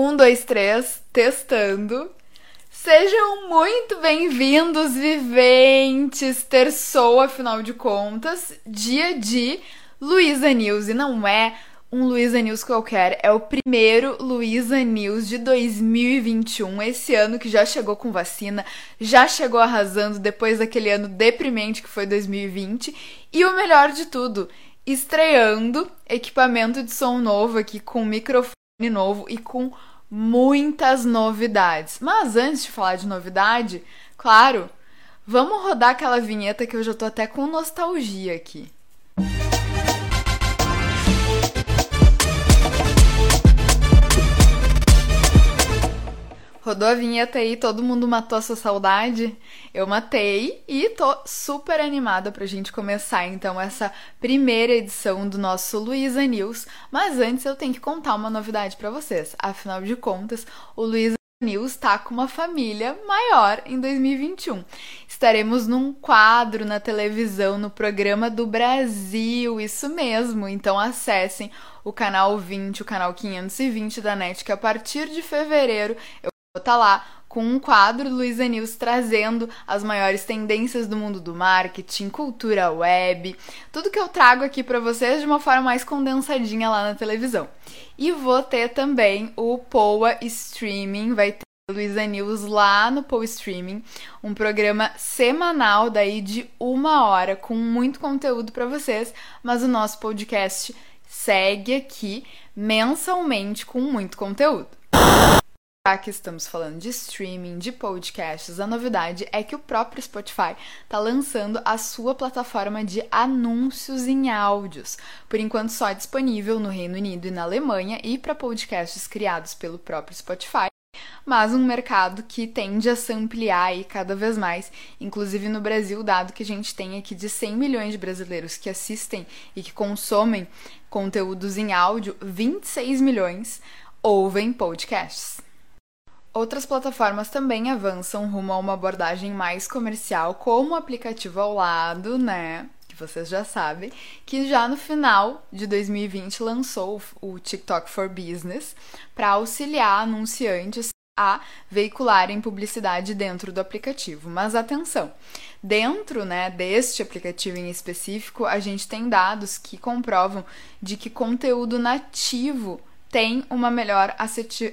Um, dois, três, testando. Sejam muito bem-vindos, viventes! Terçou, afinal de contas, dia de Luísa News. E não é um Luísa News qualquer, é o primeiro Luísa News de 2021. Esse ano que já chegou com vacina, já chegou arrasando depois daquele ano deprimente que foi 2020. E o melhor de tudo, estreando equipamento de som novo aqui com microfone novo e com muitas novidades. Mas antes de falar de novidade, claro, vamos rodar aquela vinheta que eu já tô até com nostalgia aqui. Rodou a vinheta aí, todo mundo matou a sua saudade? Eu matei e tô super animada pra gente começar então essa primeira edição do nosso Luiza News. Mas antes eu tenho que contar uma novidade para vocês. Afinal de contas, o Luiza News está com uma família maior em 2021. Estaremos num quadro na televisão no programa do Brasil, isso mesmo. Então acessem o canal 20, o canal 520 da NET, que a partir de fevereiro eu tá lá com um quadro do Luiza News trazendo as maiores tendências do mundo do marketing, cultura web, tudo que eu trago aqui para vocês de uma forma mais condensadinha lá na televisão. E vou ter também o Poa Streaming, vai ter Luiza News lá no Poa Streaming, um programa semanal daí de uma hora com muito conteúdo para vocês, mas o nosso podcast segue aqui mensalmente com muito conteúdo. Já que estamos falando de streaming, de podcasts, a novidade é que o próprio Spotify está lançando a sua plataforma de anúncios em áudios, por enquanto só disponível no Reino Unido e na Alemanha e para podcasts criados pelo próprio Spotify mas um mercado que tende a se ampliar aí cada vez mais, inclusive no Brasil, dado que a gente tem aqui de 100 milhões de brasileiros que assistem e que consomem conteúdos em áudio, 26 milhões ouvem podcasts. Outras plataformas também avançam rumo a uma abordagem mais comercial, como o aplicativo ao lado, né? Que vocês já sabem, que já no final de 2020 lançou o TikTok for Business para auxiliar anunciantes a veicularem publicidade dentro do aplicativo. Mas atenção, dentro né, deste aplicativo em específico, a gente tem dados que comprovam de que conteúdo nativo tem uma melhor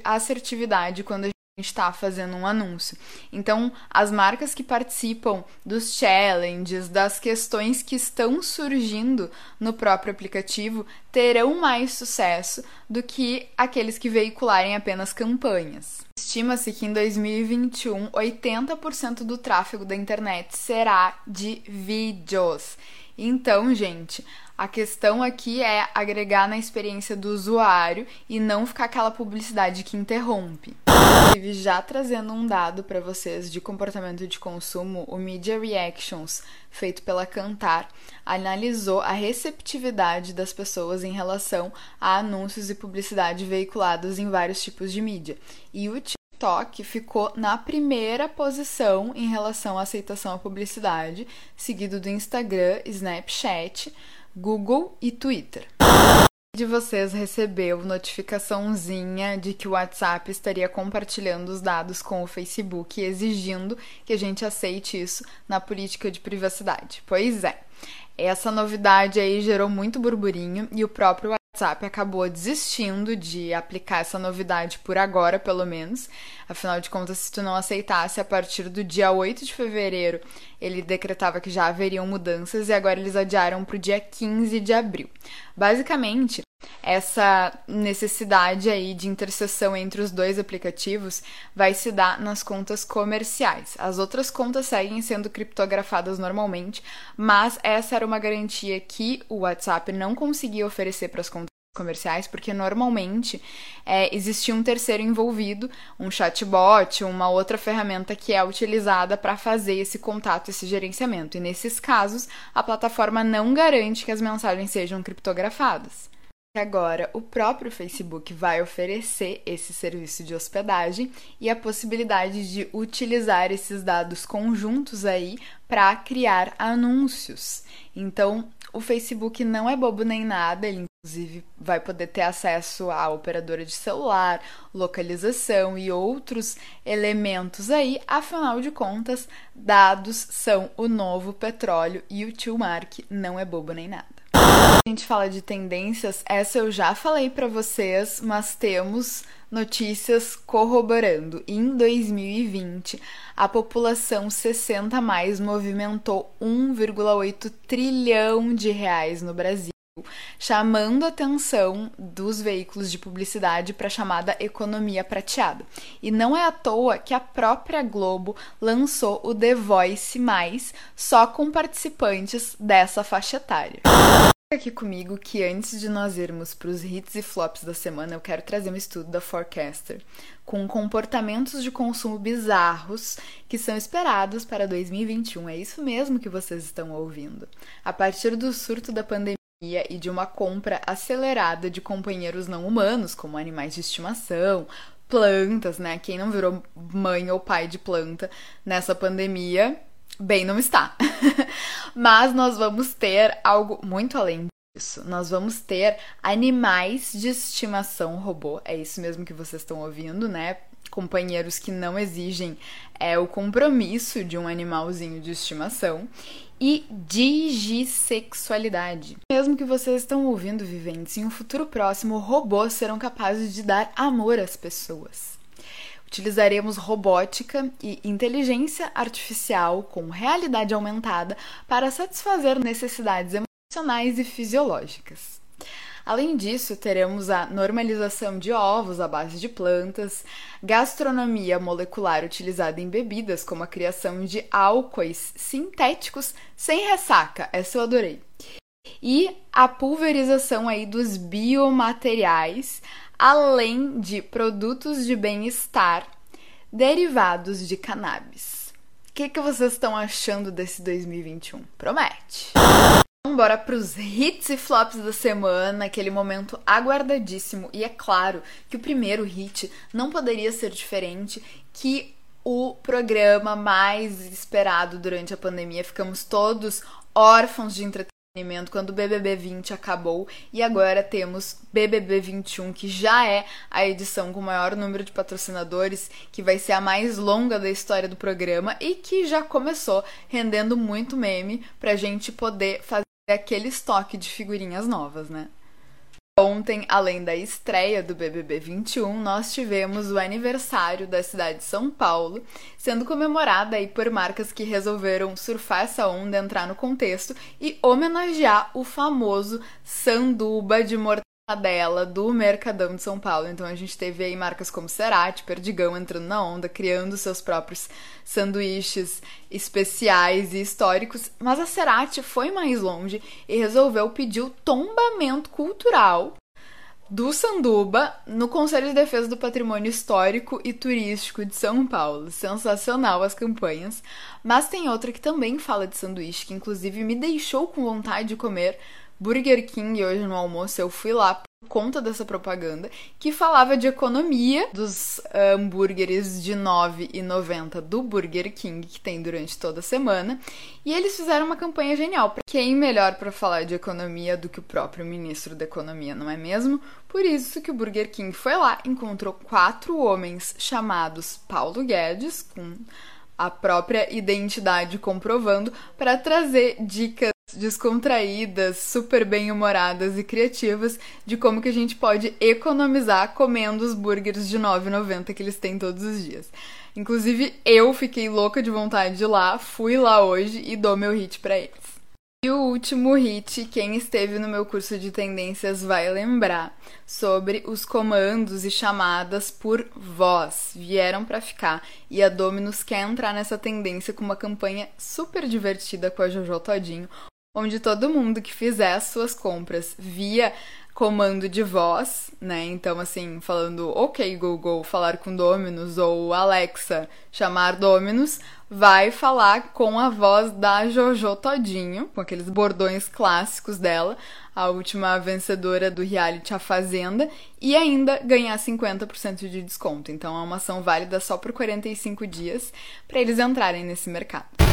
assertividade quando está fazendo um anúncio. Então, as marcas que participam dos challenges, das questões que estão surgindo no próprio aplicativo, terão mais sucesso do que aqueles que veicularem apenas campanhas. Estima-se que em 2021, 80% do tráfego da internet será de vídeos. Então, gente, a questão aqui é agregar na experiência do usuário e não ficar aquela publicidade que interrompe. Já trazendo um dado para vocês de comportamento de consumo, o Media Reactions, feito pela Cantar, analisou a receptividade das pessoas em relação a anúncios e publicidade veiculados em vários tipos de mídia. E o TikTok ficou na primeira posição em relação à aceitação à publicidade, seguido do Instagram, Snapchat, Google e Twitter. De vocês recebeu notificaçãozinha de que o WhatsApp estaria compartilhando os dados com o Facebook, exigindo que a gente aceite isso na política de privacidade. Pois é, essa novidade aí gerou muito burburinho e o próprio WhatsApp acabou desistindo de aplicar essa novidade por agora, pelo menos. Afinal de contas, se tu não aceitasse a partir do dia 8 de fevereiro, ele decretava que já haveriam mudanças e agora eles adiaram para o dia 15 de abril. Basicamente, essa necessidade aí de interseção entre os dois aplicativos vai se dar nas contas comerciais. As outras contas seguem sendo criptografadas normalmente, mas essa era uma garantia que o WhatsApp não conseguia oferecer para as contas comerciais, porque normalmente é, existia um terceiro envolvido, um chatbot, uma outra ferramenta que é utilizada para fazer esse contato, esse gerenciamento. E nesses casos, a plataforma não garante que as mensagens sejam criptografadas. Agora, o próprio Facebook vai oferecer esse serviço de hospedagem e a possibilidade de utilizar esses dados conjuntos aí para criar anúncios. Então, o Facebook não é bobo nem nada, ele Inclusive, vai poder ter acesso à operadora de celular, localização e outros elementos aí. Afinal de contas, dados são o novo petróleo e o tio Mark não é bobo nem nada. A gente fala de tendências, essa eu já falei para vocês, mas temos notícias corroborando. Em 2020, a população 60 mais movimentou 1,8 trilhão de reais no Brasil chamando a atenção dos veículos de publicidade para a chamada economia prateada. E não é à toa que a própria Globo lançou o The Voice Mais, só com participantes dessa faixa etária aqui comigo que antes de nós irmos para os hits e flops da semana, eu quero trazer um estudo da Forecaster com comportamentos de consumo bizarros que são esperados para 2021. É isso mesmo que vocês estão ouvindo. A partir do surto da pandemia e de uma compra acelerada de companheiros não humanos, como animais de estimação, plantas, né? Quem não virou mãe ou pai de planta nessa pandemia, bem não está. Mas nós vamos ter algo muito além disso. Nós vamos ter animais de estimação robô. É isso mesmo que vocês estão ouvindo, né? Companheiros que não exigem é, o compromisso de um animalzinho de estimação e digissexualidade. Mesmo que vocês estão ouvindo, viventes, em um futuro próximo, robôs serão capazes de dar amor às pessoas. Utilizaremos robótica e inteligência artificial com realidade aumentada para satisfazer necessidades emocionais e fisiológicas. Além disso, teremos a normalização de ovos à base de plantas, gastronomia molecular utilizada em bebidas, como a criação de álcoois sintéticos sem ressaca, essa eu adorei. E a pulverização aí dos biomateriais, além de produtos de bem-estar derivados de cannabis. O que, que vocês estão achando desse 2021? Promete! Então, bora pros hits e flops da semana, aquele momento aguardadíssimo. E é claro que o primeiro hit não poderia ser diferente que o programa mais esperado durante a pandemia. Ficamos todos órfãos de entretenimento quando o BBB 20 acabou e agora temos BBB 21, que já é a edição com o maior número de patrocinadores, que vai ser a mais longa da história do programa e que já começou rendendo muito meme pra gente poder fazer aquele estoque de figurinhas novas, né? Ontem, além da estreia do BBB 21, nós tivemos o aniversário da cidade de São Paulo, sendo comemorada aí por marcas que resolveram surfar essa onda, entrar no contexto e homenagear o famoso sanduba de mortadela dela do Mercadão de São Paulo. Então a gente teve aí marcas como Cerati, Perdigão entrando na onda, criando seus próprios sanduíches especiais e históricos, mas a Cerati foi mais longe e resolveu pedir o tombamento cultural do Sanduba no Conselho de Defesa do Patrimônio Histórico e Turístico de São Paulo. Sensacional as campanhas. Mas tem outra que também fala de sanduíche, que inclusive me deixou com vontade de comer Burger King hoje no almoço. Eu fui lá por conta dessa propaganda que falava de economia dos hambúrgueres de R$ 9,90 do Burger King que tem durante toda a semana. E eles fizeram uma campanha genial. Quem melhor para falar de economia do que o próprio ministro da Economia, não é mesmo? Por isso que o Burger King foi lá, encontrou quatro homens chamados Paulo Guedes, com a própria identidade comprovando, para trazer dicas descontraídas, super bem-humoradas e criativas de como que a gente pode economizar comendo os burgers de 9,90 que eles têm todos os dias. Inclusive, eu fiquei louca de vontade de ir lá, fui lá hoje e dou meu hit para eles. E o último hit, quem esteve no meu curso de tendências vai lembrar sobre os comandos e chamadas por voz. Vieram para ficar e a Dominus quer entrar nessa tendência com uma campanha super divertida com a Jojo Todinho, onde todo mundo que fizer as suas compras via comando de voz, né? Então, assim, falando OK Google, falar com Dominus ou Alexa, chamar Dominus, vai falar com a voz da Jojo Todinho, com aqueles bordões clássicos dela, a última vencedora do reality A Fazenda, e ainda ganhar 50% de desconto. Então, é uma ação válida só por 45 dias para eles entrarem nesse mercado.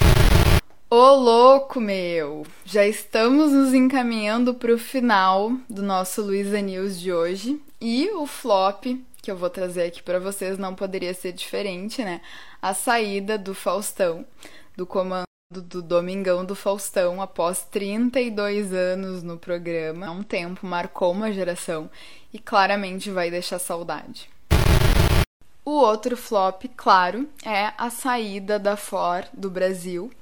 Ô louco, meu! Já estamos nos encaminhando para o final do nosso Luiza News de hoje e o flop que eu vou trazer aqui para vocês não poderia ser diferente, né? A saída do Faustão, do comando do Domingão do Faustão, após 32 anos no programa. Um tempo marcou uma geração e claramente vai deixar saudade. O outro flop, claro, é a saída da Ford do Brasil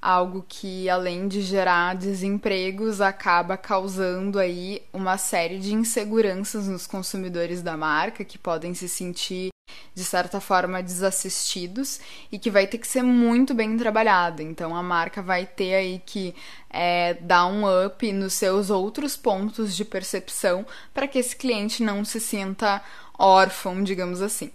algo que além de gerar desempregos acaba causando aí uma série de inseguranças nos consumidores da marca que podem se sentir de certa forma desassistidos e que vai ter que ser muito bem trabalhada. Então a marca vai ter aí que é, dar um up nos seus outros pontos de percepção para que esse cliente não se sinta órfão, digamos assim.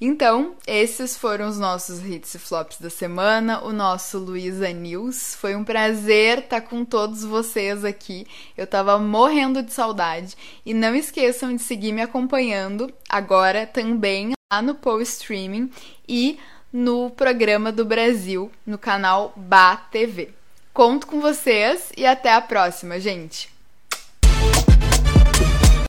Então, esses foram os nossos hits e flops da semana, o nosso Luiza News. Foi um prazer estar com todos vocês aqui. Eu tava morrendo de saudade. E não esqueçam de seguir me acompanhando agora também lá no Post Streaming e no programa do Brasil, no canal Ba TV. Conto com vocês e até a próxima, gente!